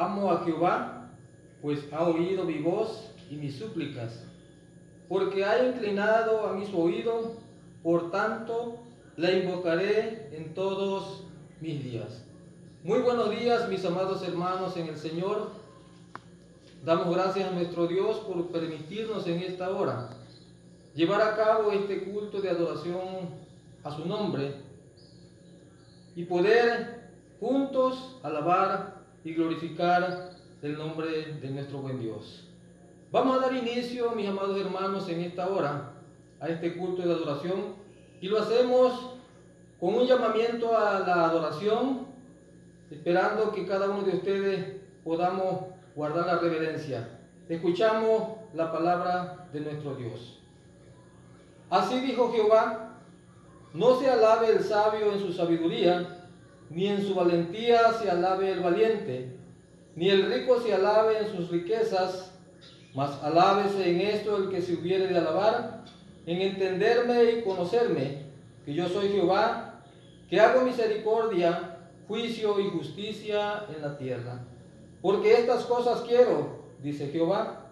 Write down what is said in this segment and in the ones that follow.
amo a Jehová, pues ha oído mi voz y mis súplicas, porque ha inclinado a mis oídos, por tanto la invocaré en todos mis días. Muy buenos días, mis amados hermanos en el Señor. Damos gracias a nuestro Dios por permitirnos en esta hora llevar a cabo este culto de adoración a su nombre y poder juntos alabar y glorificar el nombre de nuestro buen Dios. Vamos a dar inicio, mis amados hermanos, en esta hora a este culto de adoración y lo hacemos con un llamamiento a la adoración, esperando que cada uno de ustedes podamos guardar la reverencia. Escuchamos la palabra de nuestro Dios. Así dijo Jehová, no se alabe el sabio en su sabiduría, ni en su valentía se alabe el valiente, ni el rico se alabe en sus riquezas, mas alábese en esto el que se hubiere de alabar, en entenderme y conocerme, que yo soy Jehová, que hago misericordia, juicio y justicia en la tierra. Porque estas cosas quiero, dice Jehová.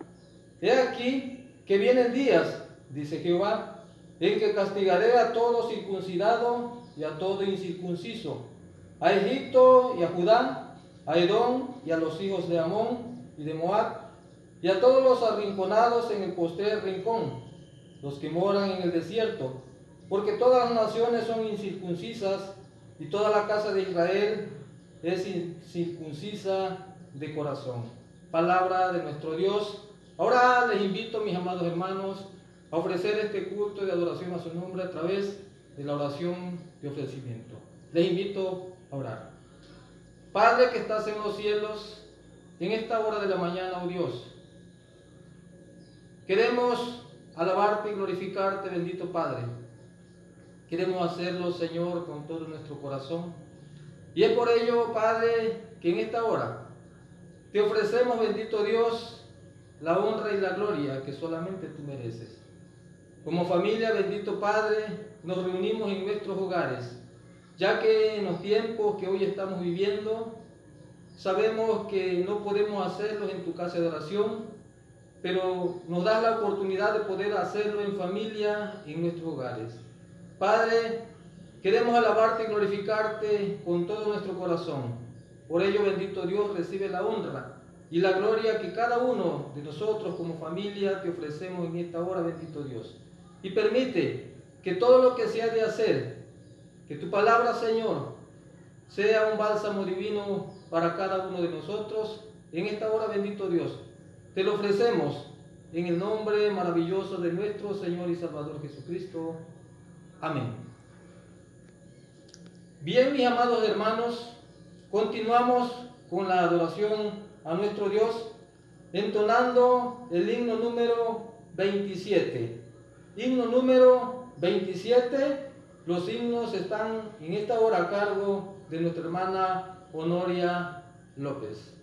He aquí que vienen días, dice Jehová, en que castigaré a todo circuncidado y a todo incircunciso, a Egipto y a Judá, a Edom y a los hijos de Amón y de Moab, y a todos los arrinconados en el postrer rincón, los que moran en el desierto, porque todas las naciones son incircuncisas y toda la casa de Israel es incircuncisa de corazón. Palabra de nuestro Dios. Ahora les invito, mis amados hermanos, a ofrecer este culto de adoración a su nombre a través de la oración de ofrecimiento. Les invito orar. Padre que estás en los cielos, en esta hora de la mañana, oh Dios, queremos alabarte y glorificarte, bendito Padre. Queremos hacerlo, Señor, con todo nuestro corazón. Y es por ello, Padre, que en esta hora te ofrecemos, bendito Dios, la honra y la gloria que solamente tú mereces. Como familia, bendito Padre, nos reunimos en nuestros hogares, ya que en los tiempos que hoy estamos viviendo, sabemos que no podemos hacerlo en tu casa de oración, pero nos das la oportunidad de poder hacerlo en familia, en nuestros hogares. Padre, queremos alabarte y glorificarte con todo nuestro corazón. Por ello, bendito Dios, recibe la honra y la gloria que cada uno de nosotros como familia te ofrecemos en esta hora, bendito Dios. Y permite que todo lo que se ha de hacer, que tu palabra, Señor, sea un bálsamo divino para cada uno de nosotros. En esta hora, bendito Dios, te lo ofrecemos en el nombre maravilloso de nuestro Señor y Salvador Jesucristo. Amén. Bien, mis amados hermanos, continuamos con la adoración a nuestro Dios, entonando el himno número 27. Himno número 27. Los himnos están en esta hora a cargo de nuestra hermana Honoria López.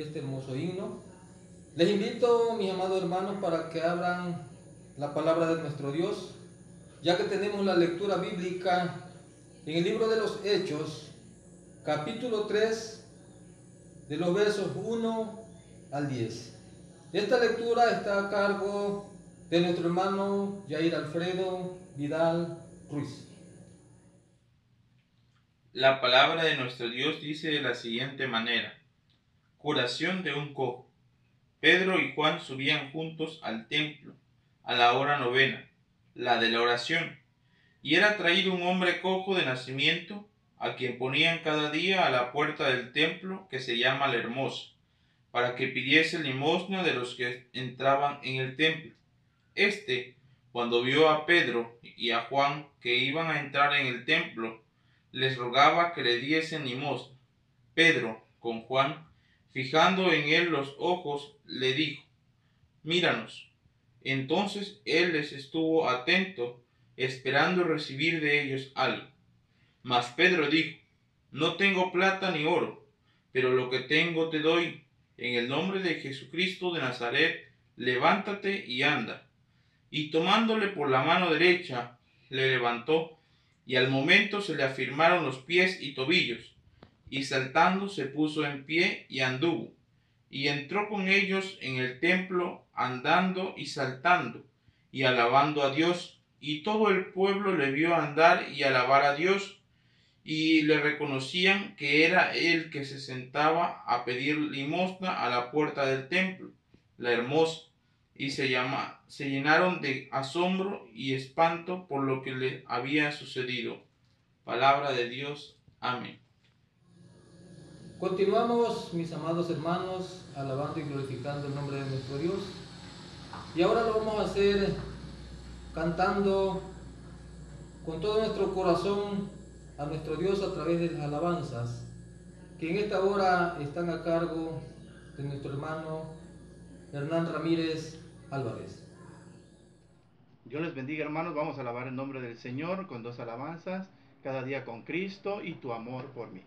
Este hermoso himno, les invito, mis amados hermanos, para que abran la palabra de nuestro Dios, ya que tenemos la lectura bíblica en el libro de los Hechos, capítulo 3, de los versos 1 al 10. Esta lectura está a cargo de nuestro hermano Jair Alfredo Vidal Ruiz. La palabra de nuestro Dios dice de la siguiente manera. Curación de un cojo. Pedro y Juan subían juntos al templo a la hora novena, la de la oración, y era traído un hombre cojo de nacimiento, a quien ponían cada día a la puerta del templo que se llama la Hermosa, para que pidiese limosna de los que entraban en el templo. Este, cuando vio a Pedro y a Juan que iban a entrar en el templo, les rogaba que le diesen limosna. Pedro, con Juan, fijando en él los ojos, le dijo, Míranos. Entonces él les estuvo atento, esperando recibir de ellos algo. Mas Pedro dijo, No tengo plata ni oro, pero lo que tengo te doy. En el nombre de Jesucristo de Nazaret, levántate y anda y tomándole por la mano derecha, le levantó, y al momento se le afirmaron los pies y tobillos, y saltando se puso en pie y anduvo, y entró con ellos en el templo, andando y saltando, y alabando a Dios, y todo el pueblo le vio andar y alabar a Dios, y le reconocían que era él que se sentaba a pedir limosna a la puerta del templo, la hermosa y se, llama, se llenaron de asombro y espanto por lo que le había sucedido. Palabra de Dios. Amén. Continuamos, mis amados hermanos, alabando y glorificando el nombre de nuestro Dios. Y ahora lo vamos a hacer cantando con todo nuestro corazón a nuestro Dios a través de las alabanzas, que en esta hora están a cargo de nuestro hermano Hernán Ramírez Álvarez. Dios les bendiga hermanos, vamos a alabar el nombre del Señor con dos alabanzas, cada día con Cristo y tu amor por mí.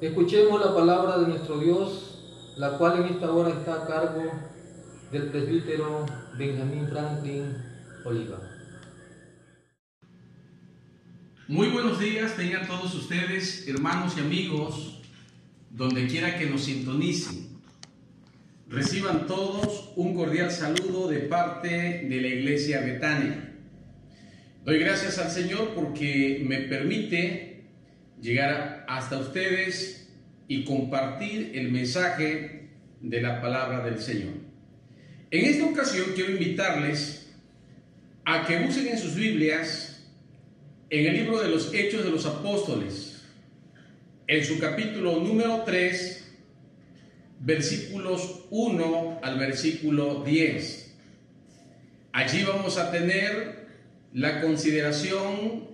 Escuchemos la palabra de nuestro Dios, la cual en esta hora está a cargo del presbítero Benjamín Franklin Oliva. Muy buenos días tengan todos ustedes, hermanos y amigos, donde quiera que nos sintonicen. Reciban todos un cordial saludo de parte de la Iglesia Betania. Doy gracias al Señor porque me permite llegar hasta ustedes y compartir el mensaje de la palabra del Señor. En esta ocasión quiero invitarles a que busquen en sus Biblias en el libro de los Hechos de los Apóstoles, en su capítulo número 3, versículos 1 al versículo 10. Allí vamos a tener la consideración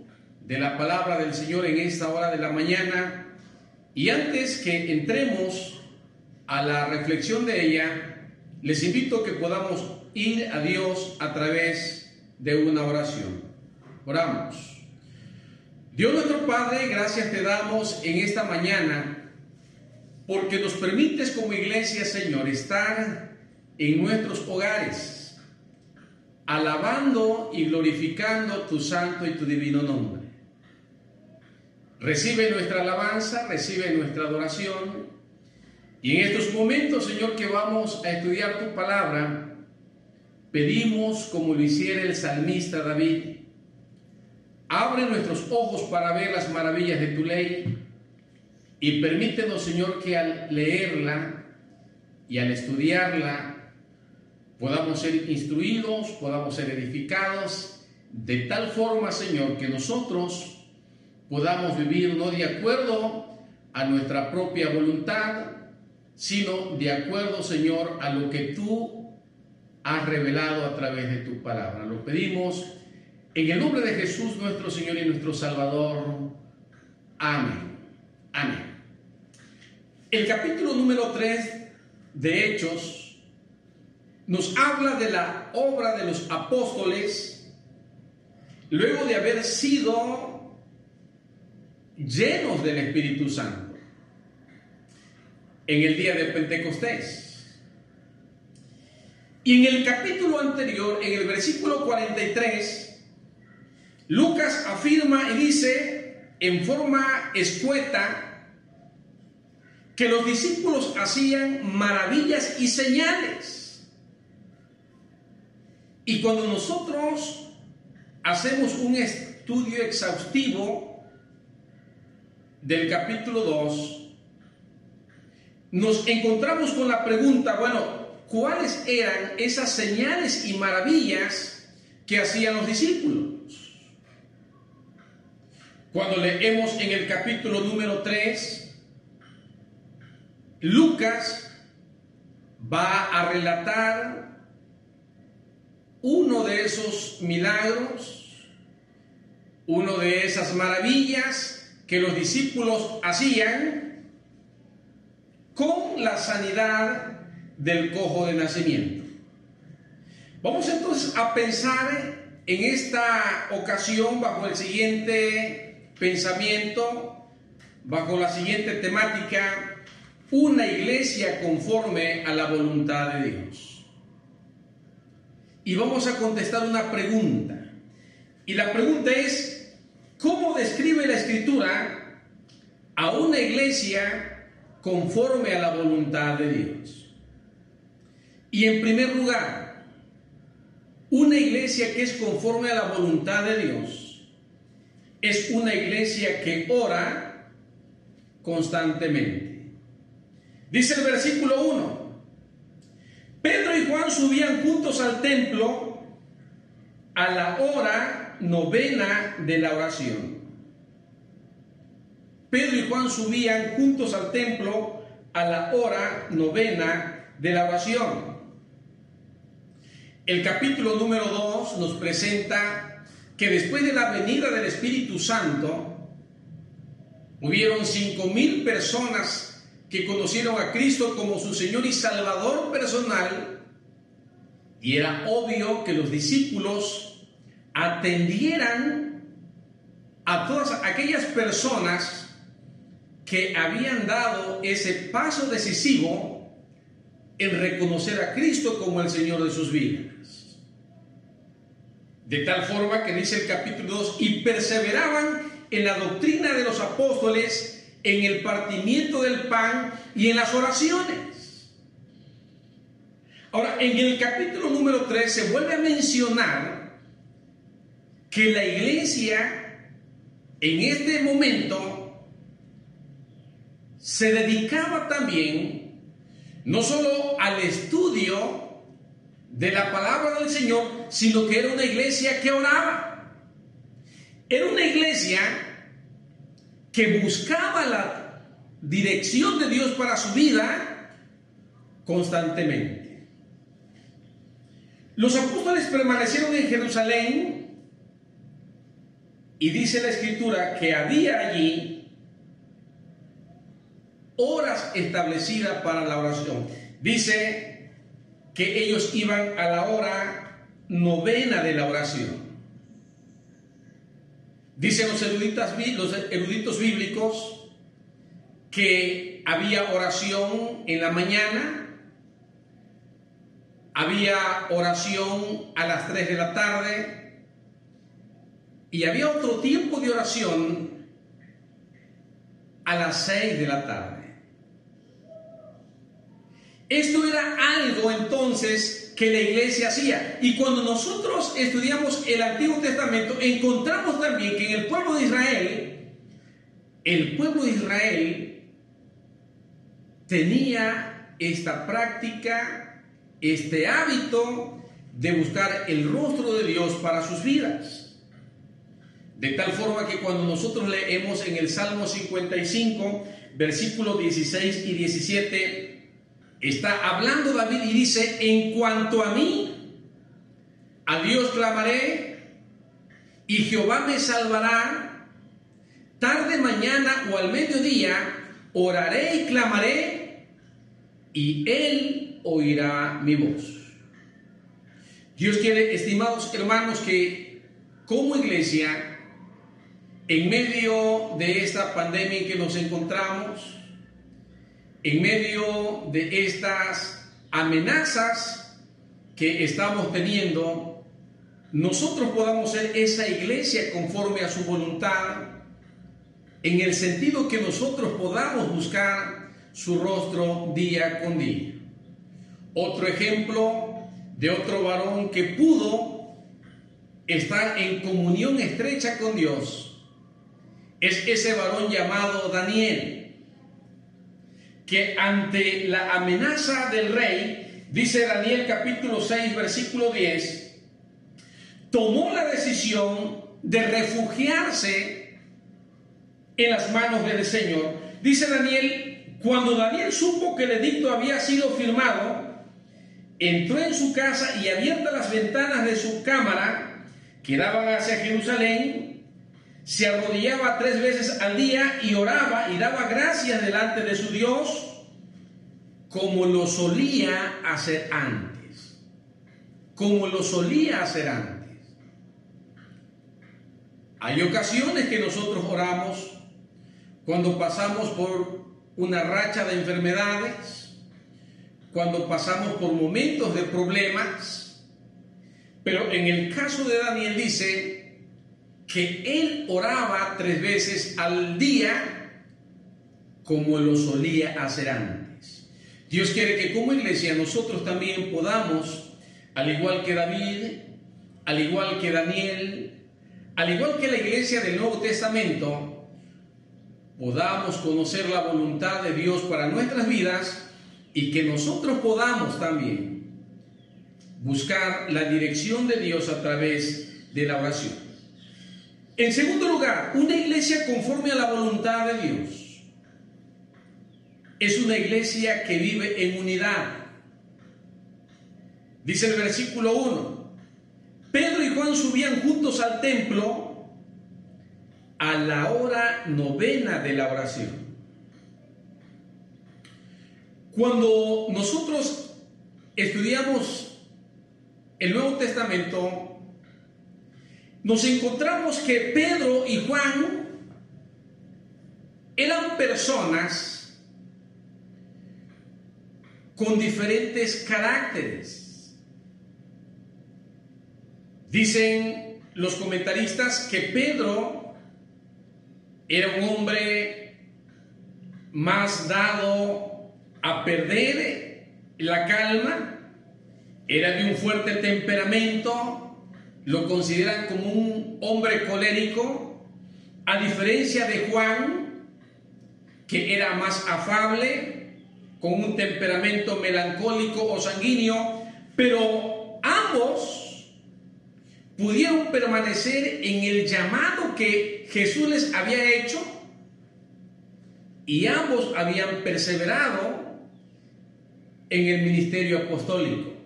de la palabra del Señor en esta hora de la mañana. Y antes que entremos a la reflexión de ella, les invito a que podamos ir a Dios a través de una oración. Oramos. Dios nuestro Padre, gracias te damos en esta mañana porque nos permites como iglesia, Señor, estar en nuestros hogares, alabando y glorificando tu santo y tu divino nombre. Recibe nuestra alabanza, recibe nuestra adoración. Y en estos momentos, Señor, que vamos a estudiar tu palabra, pedimos como lo hiciera el salmista David, Abre nuestros ojos para ver las maravillas de tu ley y permítenos, Señor, que al leerla y al estudiarla podamos ser instruidos, podamos ser edificados, de tal forma, Señor, que nosotros podamos vivir no de acuerdo a nuestra propia voluntad, sino de acuerdo, Señor, a lo que tú has revelado a través de tu palabra. Lo pedimos en el nombre de Jesús nuestro Señor y nuestro Salvador. Amén. Amén. El capítulo número 3 de Hechos nos habla de la obra de los apóstoles luego de haber sido llenos del Espíritu Santo en el día de Pentecostés. Y en el capítulo anterior, en el versículo 43, Lucas afirma y dice en forma escueta que los discípulos hacían maravillas y señales. Y cuando nosotros hacemos un estudio exhaustivo del capítulo 2, nos encontramos con la pregunta, bueno, ¿cuáles eran esas señales y maravillas que hacían los discípulos? Cuando leemos en el capítulo número 3, Lucas va a relatar uno de esos milagros, uno de esas maravillas que los discípulos hacían con la sanidad del cojo de nacimiento. Vamos entonces a pensar en esta ocasión bajo el siguiente pensamiento, bajo la siguiente temática, una iglesia conforme a la voluntad de Dios. Y vamos a contestar una pregunta. Y la pregunta es, ¿cómo describe la escritura a una iglesia conforme a la voluntad de Dios. Y en primer lugar, una iglesia que es conforme a la voluntad de Dios es una iglesia que ora constantemente. Dice el versículo 1, Pedro y Juan subían juntos al templo a la hora novena de la oración. Pedro y Juan subían juntos al templo a la hora novena de la oración. El capítulo número 2 nos presenta que después de la venida del Espíritu Santo, hubieron cinco mil personas que conocieron a Cristo como su Señor y Salvador personal, y era obvio que los discípulos atendieran a todas aquellas personas que habían dado ese paso decisivo en reconocer a Cristo como el Señor de sus vidas. De tal forma que dice el capítulo 2, y perseveraban en la doctrina de los apóstoles, en el partimiento del pan y en las oraciones. Ahora, en el capítulo número 3 se vuelve a mencionar que la iglesia en este momento se dedicaba también no solo al estudio de la palabra del Señor, sino que era una iglesia que oraba. Era una iglesia que buscaba la dirección de Dios para su vida constantemente. Los apóstoles permanecieron en Jerusalén y dice la escritura que había allí horas establecidas para la oración. Dice que ellos iban a la hora novena de la oración. Dicen los eruditos, bíblicos que había oración en la mañana, había oración a las 3 de la tarde y había otro tiempo de oración a las 6 de la tarde. Esto era algo entonces que la iglesia hacía. Y cuando nosotros estudiamos el Antiguo Testamento, encontramos también que en el pueblo de Israel, el pueblo de Israel tenía esta práctica, este hábito de buscar el rostro de Dios para sus vidas. De tal forma que cuando nosotros leemos en el Salmo 55, versículos 16 y 17, Está hablando David y dice, en cuanto a mí, a Dios clamaré y Jehová me salvará. Tarde, mañana o al mediodía, oraré y clamaré y Él oirá mi voz. Dios quiere, estimados hermanos, que como iglesia, en medio de esta pandemia en que nos encontramos, en medio de estas amenazas que estamos teniendo, nosotros podamos ser esa iglesia conforme a su voluntad, en el sentido que nosotros podamos buscar su rostro día con día. Otro ejemplo de otro varón que pudo estar en comunión estrecha con Dios es ese varón llamado Daniel, que ante la amenaza del rey, dice Daniel capítulo 6, versículo 10, tomó la decisión de refugiarse en las manos del Señor. Dice Daniel, cuando Daniel supo que el edicto había sido firmado, entró en su casa y abiertas las ventanas de su cámara, que daban hacia Jerusalén, se arrodillaba tres veces al día y oraba y daba gracias delante de su Dios, como lo solía hacer antes, como lo solía hacer antes. Hay ocasiones que nosotros oramos cuando pasamos por una racha de enfermedades, cuando pasamos por momentos de problemas, pero en el caso de Daniel dice que él oraba tres veces al día como lo solía hacer antes. Dios quiere que como iglesia nosotros también podamos, al igual que David, al igual que Daniel, al igual que la iglesia del Nuevo Testamento, podamos conocer la voluntad de Dios para nuestras vidas y que nosotros podamos también buscar la dirección de Dios a través de la oración. En segundo lugar, una iglesia conforme a la voluntad de Dios es una iglesia que vive en unidad. Dice el versículo 1, Pedro y Juan subían juntos al templo a la hora novena de la oración. Cuando nosotros estudiamos el Nuevo Testamento, nos encontramos que Pedro y Juan eran personas con diferentes caracteres. Dicen los comentaristas que Pedro era un hombre más dado a perder la calma, era de un fuerte temperamento, lo consideran como un hombre colérico, a diferencia de Juan, que era más afable, con un temperamento melancólico o sanguíneo, pero ambos pudieron permanecer en el llamado que Jesús les había hecho y ambos habían perseverado en el ministerio apostólico.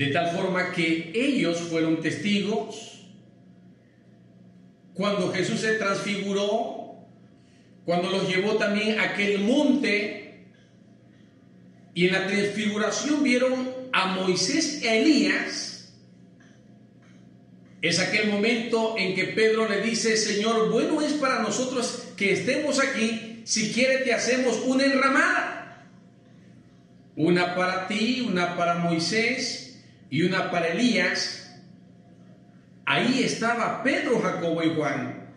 De tal forma que ellos fueron testigos cuando Jesús se transfiguró, cuando los llevó también a aquel monte y en la transfiguración vieron a Moisés y a Elías. Es aquel momento en que Pedro le dice, Señor, bueno es para nosotros que estemos aquí, si quiere te hacemos una enramada. Una para ti, una para Moisés y una para Elías. Ahí estaba Pedro, Jacobo y Juan,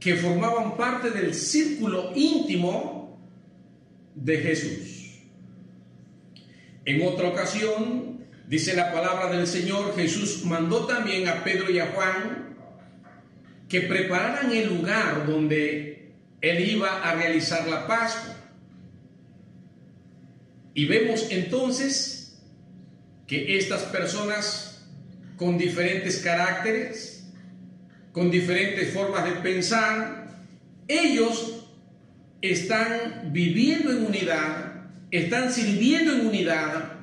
que formaban parte del círculo íntimo de Jesús. En otra ocasión, dice la palabra del Señor, Jesús mandó también a Pedro y a Juan que prepararan el lugar donde él iba a realizar la Pascua. Y vemos entonces que estas personas con diferentes caracteres, con diferentes formas de pensar, ellos están viviendo en unidad, están sirviendo en unidad,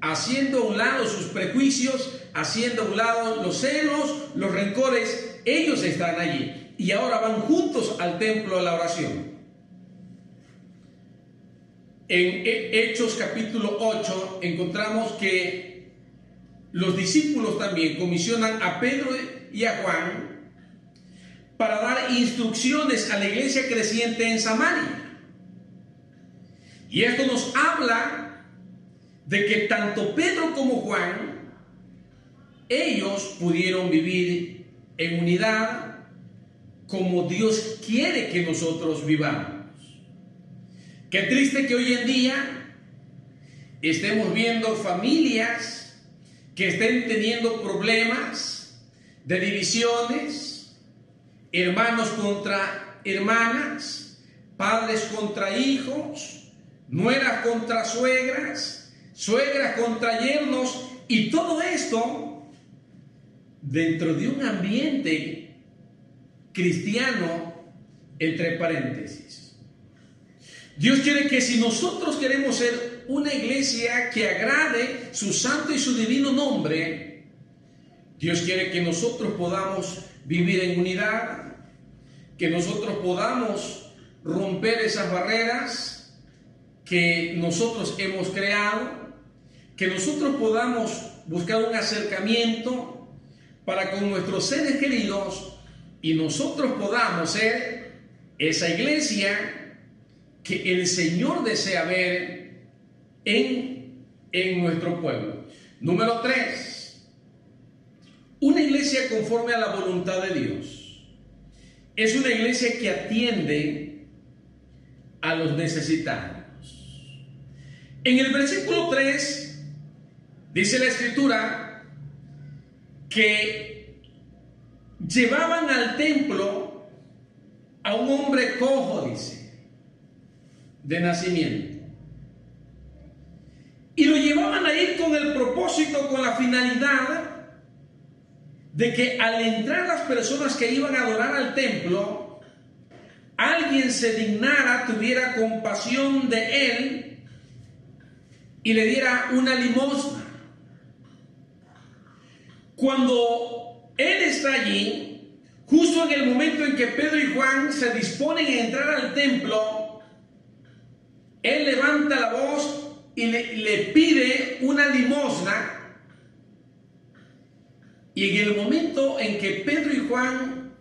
haciendo a un lado sus prejuicios, haciendo a un lado los celos, los rencores, ellos están allí y ahora van juntos al templo a la oración. En Hechos capítulo 8 encontramos que los discípulos también comisionan a Pedro y a Juan para dar instrucciones a la iglesia creciente en Samaria. Y esto nos habla de que tanto Pedro como Juan, ellos pudieron vivir en unidad como Dios quiere que nosotros vivamos. Qué triste que hoy en día estemos viendo familias que estén teniendo problemas de divisiones, hermanos contra hermanas, padres contra hijos, nueras contra suegras, suegras contra yernos, y todo esto dentro de un ambiente cristiano, entre paréntesis. Dios quiere que si nosotros queremos ser una iglesia que agrade su santo y su divino nombre, Dios quiere que nosotros podamos vivir en unidad, que nosotros podamos romper esas barreras que nosotros hemos creado, que nosotros podamos buscar un acercamiento para con nuestros seres queridos y nosotros podamos ser esa iglesia que el Señor desea ver en, en nuestro pueblo. Número tres, una iglesia conforme a la voluntad de Dios. Es una iglesia que atiende a los necesitados. En el versículo 3 dice la escritura que llevaban al templo a un hombre cojo, dice, de nacimiento. Llevaban a ir con el propósito, con la finalidad de que al entrar las personas que iban a adorar al templo, alguien se dignara, tuviera compasión de él y le diera una limosna. Cuando él está allí, justo en el momento en que Pedro y Juan se disponen a entrar al templo, él levanta la voz y le, pide una limosna. Y en el momento en que Pedro y Juan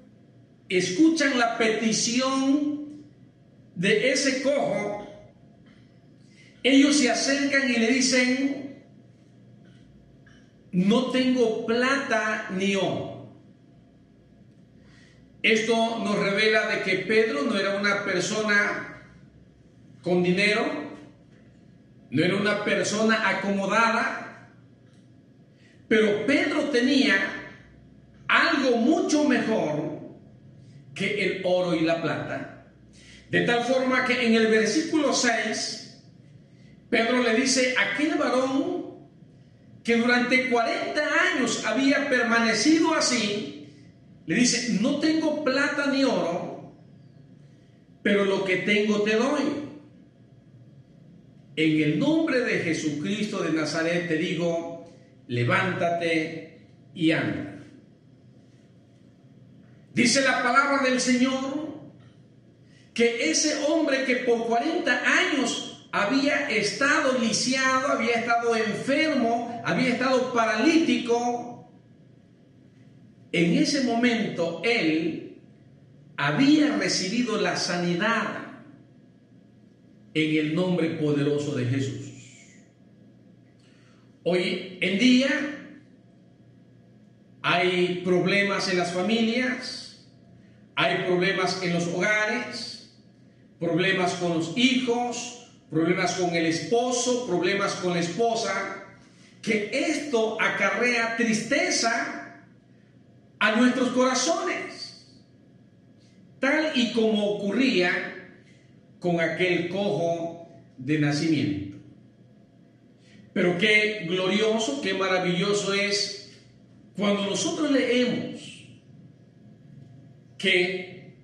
escuchan la petición de ese cojo, ellos se acercan y le dicen, no tengo plata ni oro. Esto nos revela de que Pedro no era una persona con dinero, no era una persona acomodada, pero Pedro tenía algo mucho mejor que el oro y la plata. De tal forma que en el versículo 6, Pedro le dice, aquel varón que durante 40 años había permanecido así, le dice, no tengo plata ni oro, pero lo que tengo te doy. En el nombre de Jesucristo de Nazaret te digo, levántate y anda. Dice la palabra del Señor que ese hombre que por 40 años había estado lisiado, había estado enfermo, había estado paralítico, en ese momento él había recibido la sanidad en el nombre poderoso de Jesús. Hoy en día hay problemas en las familias, hay problemas en los hogares, problemas con los hijos, problemas con el esposo, problemas con la esposa, que esto acarrea tristeza a nuestros corazones, tal y como ocurría con aquel cojo de nacimiento. Pero qué glorioso, qué maravilloso es cuando nosotros leemos que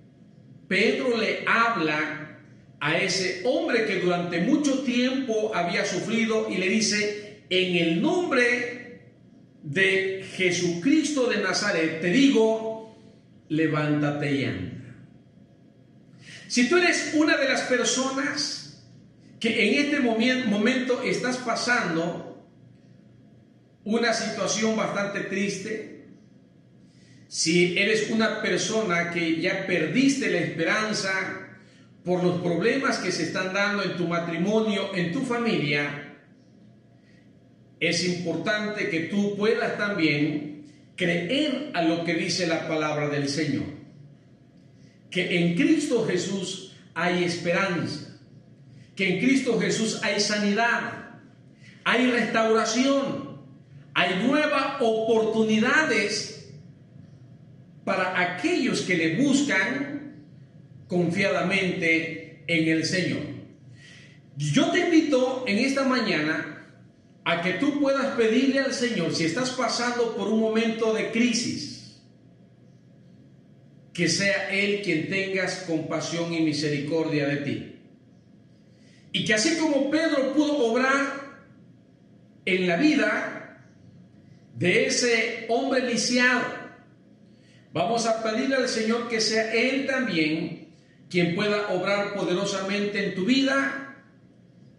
Pedro le habla a ese hombre que durante mucho tiempo había sufrido y le dice, en el nombre de Jesucristo de Nazaret, te digo, levántate y anda. Si tú eres una de las personas que en este momento estás pasando una situación bastante triste, si eres una persona que ya perdiste la esperanza por los problemas que se están dando en tu matrimonio, en tu familia, es importante que tú puedas también creer a lo que dice la palabra del Señor. Que en Cristo Jesús hay esperanza, que en Cristo Jesús hay sanidad, hay restauración, hay nuevas oportunidades para aquellos que le buscan confiadamente en el Señor. Yo te invito en esta mañana a que tú puedas pedirle al Señor, si estás pasando por un momento de crisis, que sea Él quien tengas compasión y misericordia de ti. Y que así como Pedro pudo obrar en la vida de ese hombre lisiado, vamos a pedirle al Señor que sea Él también quien pueda obrar poderosamente en tu vida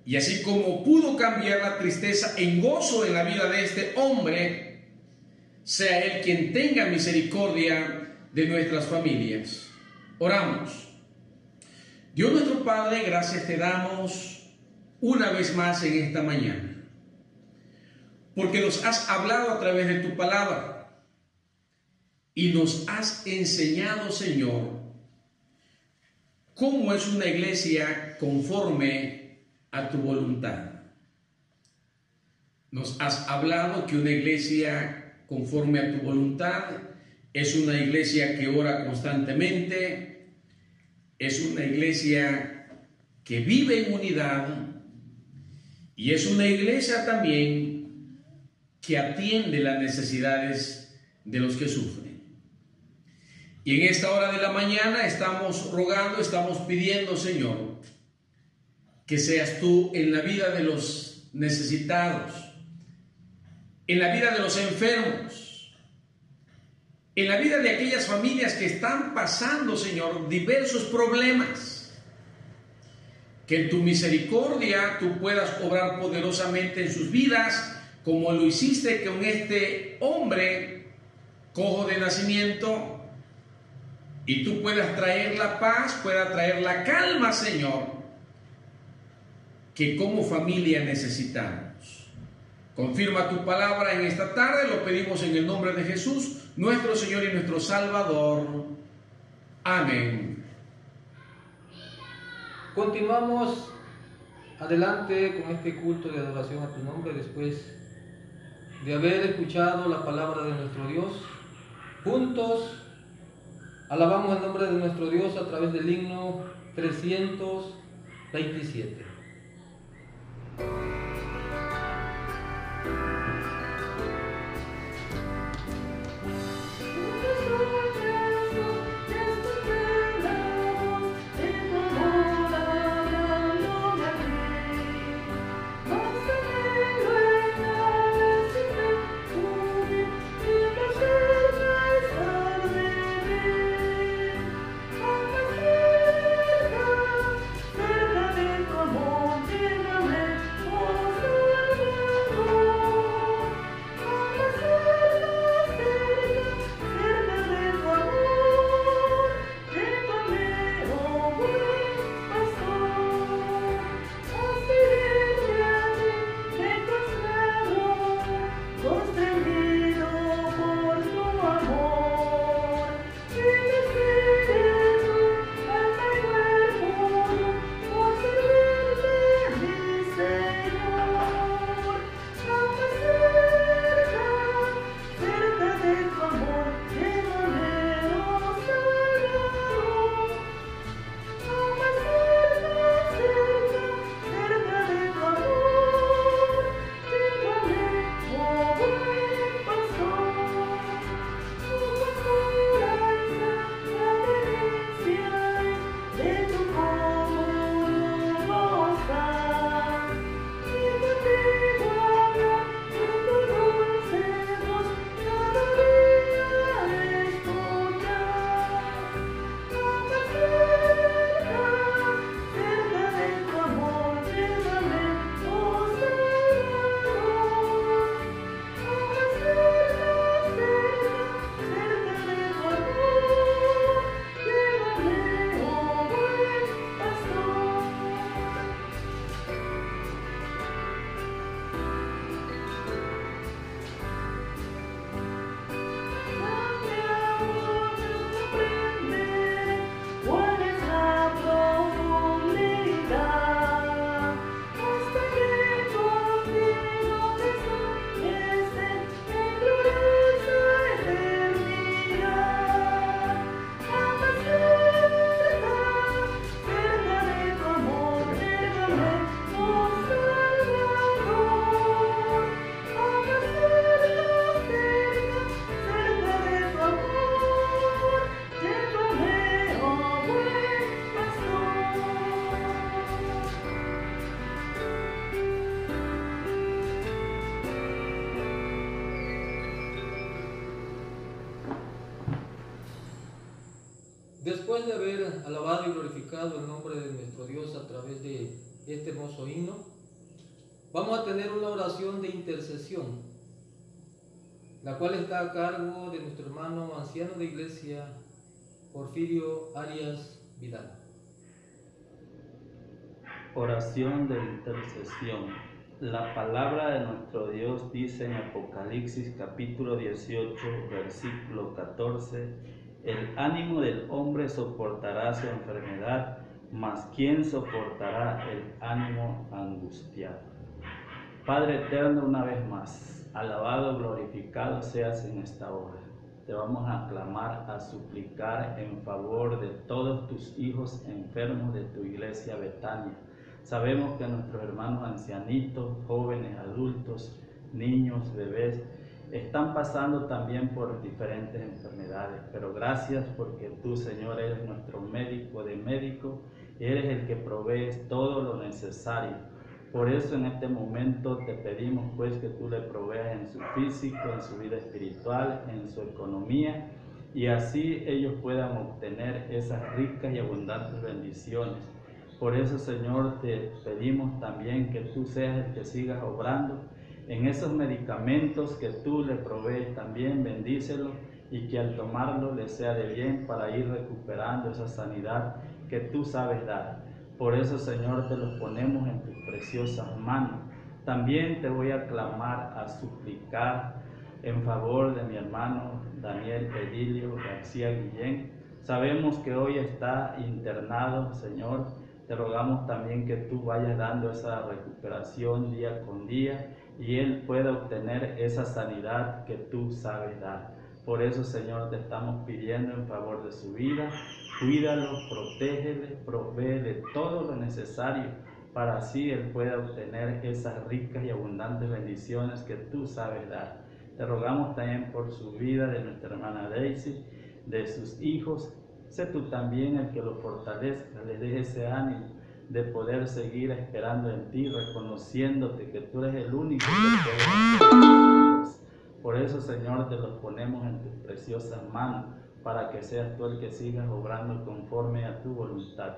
y así como pudo cambiar la tristeza en gozo en la vida de este hombre, sea Él quien tenga misericordia de nuestras familias. Oramos. Dios nuestro Padre, gracias te damos una vez más en esta mañana, porque nos has hablado a través de tu palabra y nos has enseñado, Señor, cómo es una iglesia conforme a tu voluntad. Nos has hablado que una iglesia conforme a tu voluntad es una iglesia que ora constantemente, es una iglesia que vive en unidad y es una iglesia también que atiende las necesidades de los que sufren. Y en esta hora de la mañana estamos rogando, estamos pidiendo, Señor, que seas tú en la vida de los necesitados, en la vida de los enfermos, en la vida de aquellas familias que están pasando, Señor, diversos problemas. Que en tu misericordia tú puedas obrar poderosamente en sus vidas, como lo hiciste con este hombre cojo de nacimiento, y tú puedas traer la paz, puedas traer la calma, Señor, que como familia necesitamos. Confirma tu palabra en esta tarde, lo pedimos en el nombre de Jesús, nuestro Señor y nuestro Salvador. Amén. Continuamos adelante con este culto de adoración a tu nombre después de haber escuchado la palabra de nuestro Dios. Juntos alabamos el nombre de nuestro Dios a través del himno 327. De haber alabado y glorificado el nombre de nuestro Dios a través de este hermoso himno, vamos a tener una oración de intercesión, la cual está a cargo de nuestro hermano anciano de iglesia, Porfirio Arias Vidal. Oración de intercesión. La palabra de nuestro Dios dice en Apocalipsis capítulo 18, versículo 14, el ánimo del hombre soportará su enfermedad, mas ¿quién soportará el ánimo angustiado? Padre eterno, una vez más, alabado, glorificado seas en esta hora. Te vamos a clamar, a suplicar en favor de todos tus hijos enfermos de tu iglesia Betania Sabemos que nuestros hermanos ancianitos, jóvenes, adultos, niños, bebés, están pasando también por diferentes enfermedades, pero gracias porque tú, Señor, eres nuestro médico de médico, eres el que provees todo lo necesario. Por eso en este momento te pedimos pues que tú le proveas en su físico, en su vida espiritual, en su economía, y así ellos puedan obtener esas ricas y abundantes bendiciones por eso, Señor, te pedimos también que tú seas el que sigas obrando en esos medicamentos que tú le provees también, bendícelo y que al tomarlo le sea de bien para ir recuperando esa sanidad que tú sabes dar. Por eso, Señor, te los ponemos en tus preciosas manos. También te voy a clamar, a suplicar en favor de mi hermano Daniel Edilio García Guillén. Sabemos que hoy está internado, Señor, te rogamos también que tú vayas dando esa recuperación día con día y Él pueda obtener esa sanidad que tú sabes dar. Por eso, Señor, te estamos pidiendo en favor de su vida. Cuídalo, protégele, de todo lo necesario para así Él pueda obtener esas ricas y abundantes bendiciones que tú sabes dar. Te rogamos también por su vida de nuestra hermana Daisy, de sus hijos Sé tú también el que lo fortalezca, le dé ese ánimo de poder seguir esperando en ti, reconociéndote que tú eres el único Por eso, Señor, te los ponemos en tus preciosas manos, para que seas tú el que sigas obrando conforme a tu voluntad.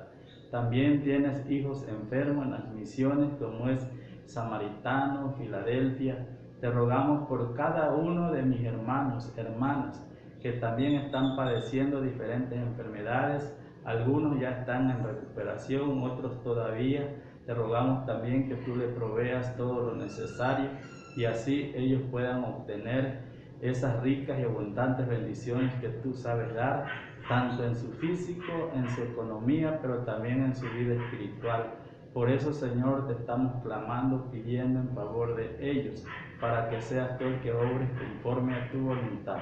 También tienes hijos enfermos en las misiones, como es Samaritano, Filadelfia. Te rogamos por cada uno de mis hermanos, hermanas, que también están padeciendo diferentes enfermedades. Algunos ya están en recuperación, otros todavía. Te rogamos también que tú le proveas todo lo necesario y así ellos puedan obtener esas ricas y abundantes bendiciones que tú sabes dar, tanto en su físico, en su economía, pero también en su vida espiritual. Por eso, Señor, te estamos clamando, pidiendo en favor de ellos, para que seas tú el que obres conforme a tu voluntad.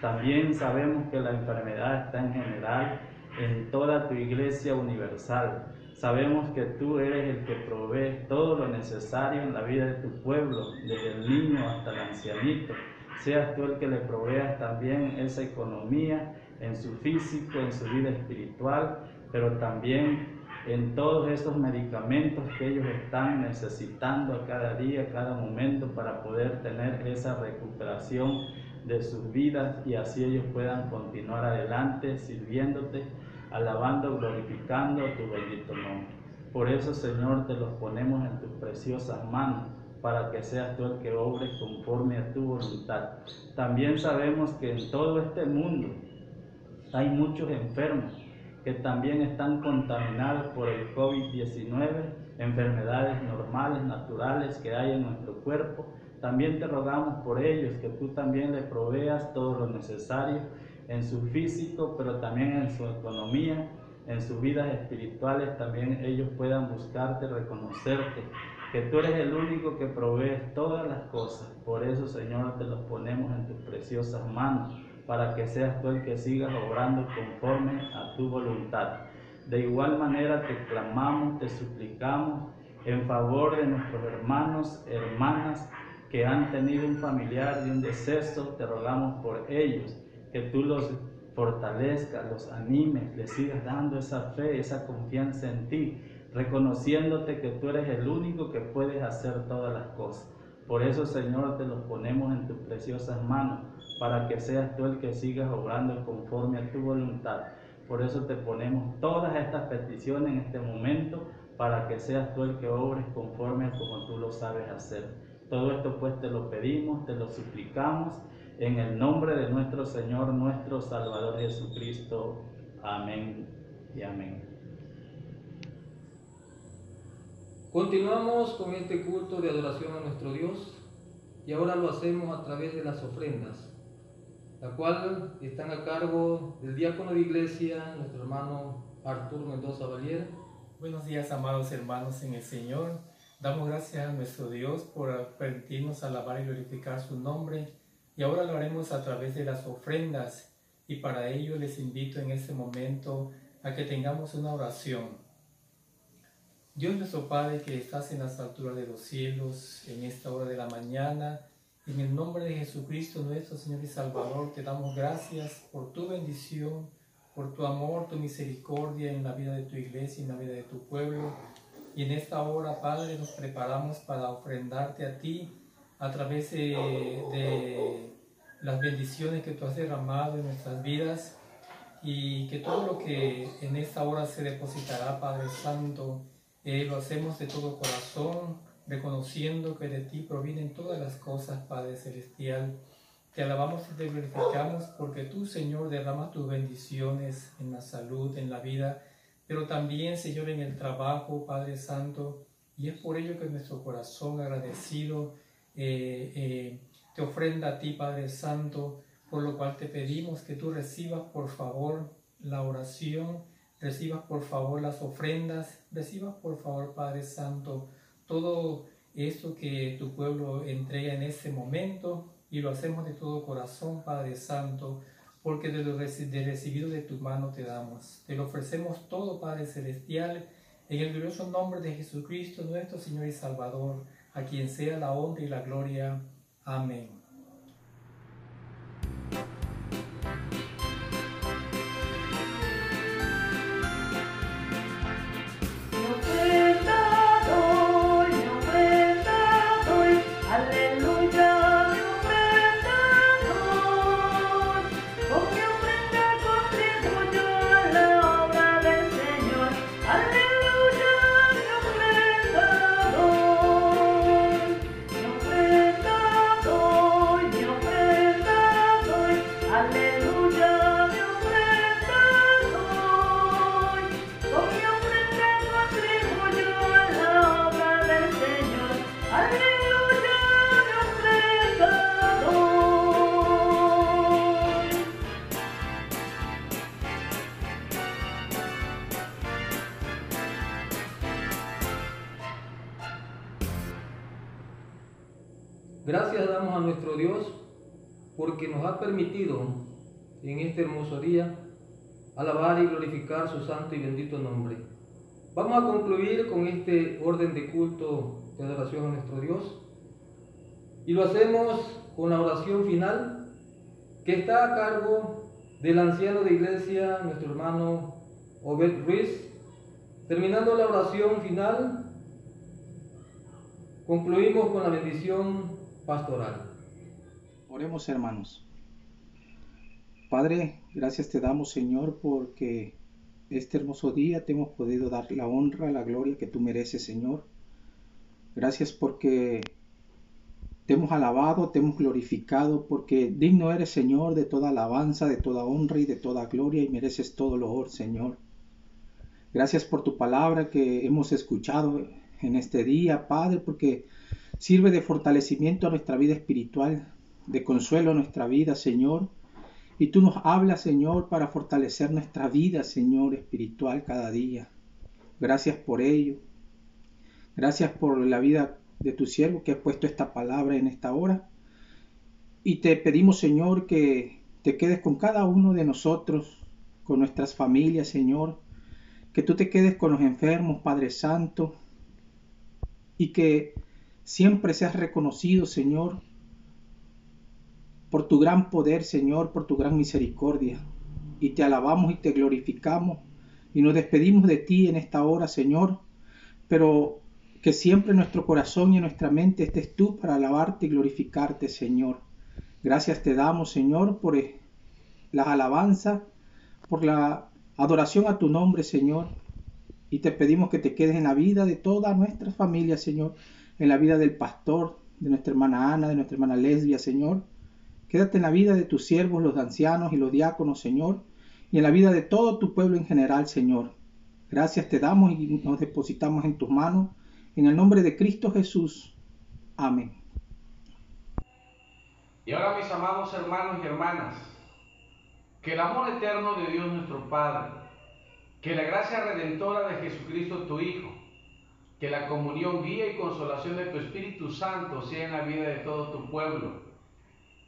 También sabemos que la enfermedad está en general en toda tu iglesia universal. Sabemos que tú eres el que provee todo lo necesario en la vida de tu pueblo, desde el niño hasta el ancianito. Seas tú el que le proveas también esa economía en su físico, en su vida espiritual, pero también en todos esos medicamentos que ellos están necesitando a cada día, a cada momento para poder tener esa recuperación de sus vidas y así ellos puedan continuar adelante sirviéndote, alabando, glorificando tu bendito nombre. Por eso, Señor, te los ponemos en tus preciosas manos para que seas tú el que obres conforme a tu voluntad. También sabemos que en todo este mundo hay muchos enfermos que también están contaminados por el COVID-19, enfermedades normales, naturales que hay en nuestro cuerpo también te rogamos por ellos, que tú también le proveas todo lo necesario en su físico, pero también en su economía, en sus vidas espirituales, también ellos puedan buscarte, reconocerte, que tú eres el único que provees todas las cosas. Por eso, Señor, te los ponemos en tus preciosas manos, para que seas tú el que sigas obrando conforme a tu voluntad. De igual manera te clamamos, te suplicamos en favor de nuestros hermanos, hermanas, que han tenido un familiar de un deceso, te rogamos por ellos, que tú los fortalezcas, los animes, les sigas dando esa fe, esa confianza en ti, reconociéndote que tú eres el único que puedes hacer todas las cosas. Por eso, Señor, te los ponemos en tus preciosas manos, para que seas tú el que sigas obrando conforme a tu voluntad. Por eso te ponemos todas estas peticiones en este momento para que seas tú el que obres conforme a como tú lo sabes hacer. Todo esto pues te lo pedimos, te lo suplicamos en el nombre de nuestro Señor, nuestro Salvador Jesucristo. Amén y amén. Continuamos con este culto de adoración a nuestro Dios y ahora lo hacemos a través de las ofrendas, la cual están a cargo del diácono de iglesia, nuestro hermano Artur Mendoza Valier. Buenos días, amados hermanos en el Señor. Damos gracias a nuestro Dios por permitirnos alabar y glorificar su nombre y ahora lo haremos a través de las ofrendas y para ello les invito en este momento a que tengamos una oración. Dios nuestro Padre que estás en las alturas de los cielos, en esta hora de la mañana, en el nombre de Jesucristo nuestro Señor y Salvador, te damos gracias por tu bendición, por tu amor, tu misericordia en la vida de tu iglesia en la vida de tu pueblo. Y en esta hora, Padre, nos preparamos para ofrendarte a ti a través de, las bendiciones que tú has derramado en nuestras vidas y que todo lo que en esta hora se depositará, Padre Santo, eh, lo hacemos de todo corazón, reconociendo que de ti provienen todas las cosas, Padre Celestial. Te alabamos y te glorificamos porque tú, Señor, derramas tus bendiciones en la salud, en la vida, pero también, Señor, en el trabajo, Padre Santo. Y es por ello que nuestro corazón agradecido eh, eh, te ofrenda a ti, Padre Santo, por lo cual te pedimos que tú recibas, por favor, la oración, recibas, por favor, las ofrendas, recibas, por favor, Padre Santo, todo esto que tu pueblo entrega en ese momento y lo hacemos de todo corazón, Padre Santo, porque de lo recibido de tu mano te damos. Te lo ofrecemos todo, Padre Celestial, en el glorioso nombre de Jesucristo, nuestro Señor y Salvador a quien sea la honra y la gloria. Amén. Gracias damos a nuestro Dios porque nos ha permitido en este hermoso día alabar y glorificar su santo y bendito nombre. Vamos a concluir con este orden de culto de adoración a nuestro Dios y lo hacemos con la oración final que está a cargo del anciano de iglesia, nuestro hermano Obed Ruiz. Terminando la oración final, concluimos con la bendición pastoral. Oremos hermanos. Padre, gracias te damos Señor porque este hermoso día te hemos podido dar la honra, la gloria que tú mereces Señor. Gracias porque te hemos alabado, te hemos glorificado, porque digno eres Señor de toda alabanza, de toda honra y de toda gloria y mereces todo loor Señor. Gracias por tu palabra que hemos escuchado en este día, Padre, porque Sirve de fortalecimiento a nuestra vida espiritual, de consuelo a nuestra vida, Señor. Y tú nos hablas, Señor, para fortalecer nuestra vida, Señor, espiritual cada día. Gracias por ello. Gracias por la vida de tu siervo que has puesto esta palabra en esta hora. Y te pedimos, Señor, que te quedes con cada uno de nosotros, con nuestras familias, Señor. Que tú te quedes con los enfermos, Padre Santo. Y que Siempre seas reconocido, Señor, por tu gran poder, Señor, por tu gran misericordia. Y te alabamos y te glorificamos y nos despedimos de ti en esta hora, Señor, pero que siempre nuestro corazón y nuestra mente estés tú para alabarte y glorificarte, Señor. Gracias te damos, Señor, por las alabanzas, por la adoración a tu nombre, Señor. Y te pedimos que te quedes en la vida de toda nuestra familia, Señor, en la vida del pastor, de nuestra hermana Ana, de nuestra hermana Lesbia, Señor. Quédate en la vida de tus siervos, los ancianos y los diáconos, Señor, y en la vida de todo tu pueblo en general, Señor. Gracias te damos y nos depositamos en tus manos, en el nombre de Cristo Jesús. Amén. Y ahora, mis amados hermanos y hermanas, que el amor eterno de Dios nuestro Padre, que la gracia redentora de Jesucristo tu Hijo, que la comunión, guía y consolación de tu Espíritu Santo sea en la vida de todo tu pueblo,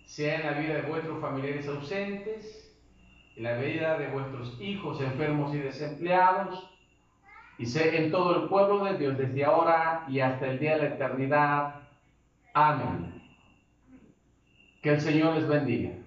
sea en la vida de vuestros familiares ausentes, en la vida de vuestros hijos enfermos y desempleados, y sea en todo el pueblo de Dios desde ahora y hasta el día de la eternidad. Amén. Que el Señor les bendiga.